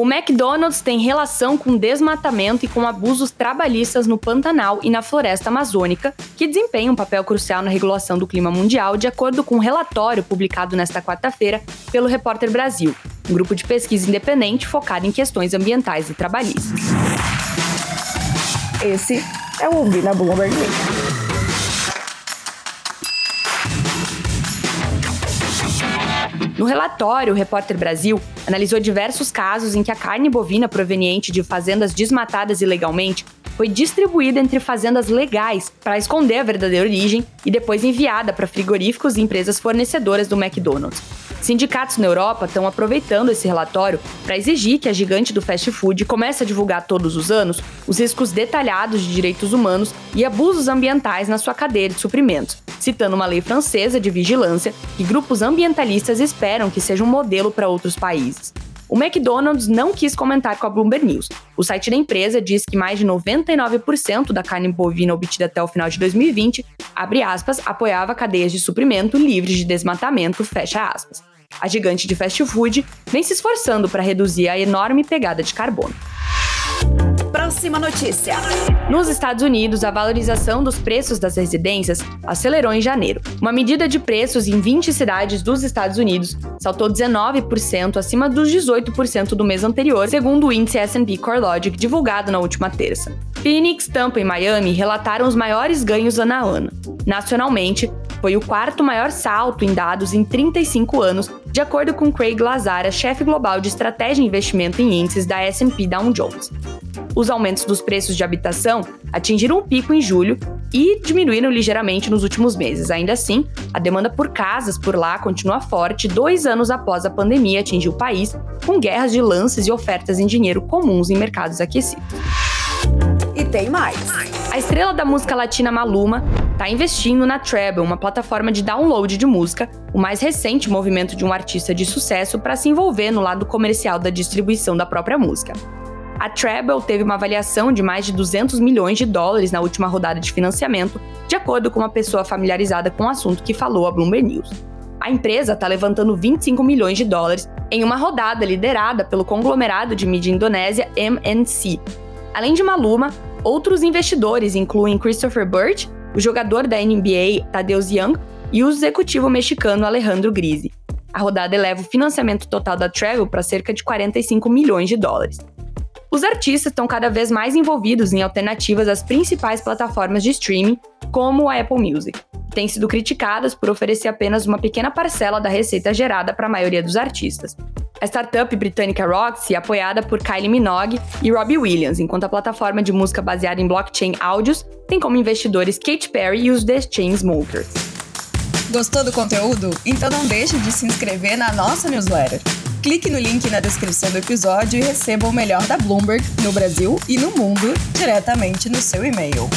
O McDonald's tem relação com desmatamento e com abusos trabalhistas no Pantanal e na floresta amazônica, que desempenham um papel crucial na regulação do clima mundial, de acordo com um relatório publicado nesta quarta-feira pelo Repórter Brasil, um grupo de pesquisa independente focado em questões ambientais e trabalhistas. Esse é o Ouvir na Bloomberg No relatório, o Repórter Brasil analisou diversos casos em que a carne bovina proveniente de fazendas desmatadas ilegalmente foi distribuída entre fazendas legais para esconder a verdadeira origem e depois enviada para frigoríficos e empresas fornecedoras do McDonald's. Sindicatos na Europa estão aproveitando esse relatório para exigir que a gigante do fast food comece a divulgar todos os anos os riscos detalhados de direitos humanos e abusos ambientais na sua cadeia de suprimentos, citando uma lei francesa de vigilância que grupos ambientalistas esperam que seja um modelo para outros países. O McDonald's não quis comentar com a Bloomberg News. O site da empresa diz que mais de 99% da carne bovina obtida até o final de 2020, abre aspas, apoiava cadeias de suprimento livres de desmatamento, fecha aspas. A gigante de fast food vem se esforçando para reduzir a enorme pegada de carbono. Próxima notícia. Nos Estados Unidos, a valorização dos preços das residências acelerou em janeiro. Uma medida de preços em 20 cidades dos Estados Unidos saltou 19% acima dos 18% do mês anterior, segundo o índice S&P CoreLogic divulgado na última terça. Phoenix, Tampa e Miami relataram os maiores ganhos ano a ano. Nacionalmente, foi o quarto maior salto em dados em 35 anos, de acordo com Craig Lazara, chefe global de estratégia e investimento em índices da S&P Dow Jones. Os aumentos dos preços de habitação atingiram um pico em julho e diminuíram ligeiramente nos últimos meses. Ainda assim, a demanda por casas por lá continua forte dois anos após a pandemia atingir o país, com guerras de lances e ofertas em dinheiro comuns em mercados aquecidos. E tem mais. A estrela da música latina Maluma está investindo na Treble, uma plataforma de download de música, o mais recente movimento de um artista de sucesso para se envolver no lado comercial da distribuição da própria música. A Treble teve uma avaliação de mais de 200 milhões de dólares na última rodada de financiamento, de acordo com uma pessoa familiarizada com o assunto que falou a Bloomberg News. A empresa está levantando 25 milhões de dólares em uma rodada liderada pelo conglomerado de mídia indonésia MNC. Além de Maluma, outros investidores incluem Christopher Burt, o jogador da NBA Tadeusz Young e o executivo mexicano Alejandro Grise. A rodada eleva o financiamento total da Travel para cerca de 45 milhões de dólares. Os artistas estão cada vez mais envolvidos em alternativas às principais plataformas de streaming, como a Apple Music, que têm sido criticadas por oferecer apenas uma pequena parcela da receita gerada para a maioria dos artistas. A startup britânica Roxy apoiada por Kylie Minogue e Robbie Williams, enquanto a plataforma de música baseada em blockchain áudios tem como investidores Katy Perry e os The Chainsmokers. Gostou do conteúdo? Então não deixe de se inscrever na nossa newsletter. Clique no link na descrição do episódio e receba o melhor da Bloomberg no Brasil e no mundo diretamente no seu e-mail.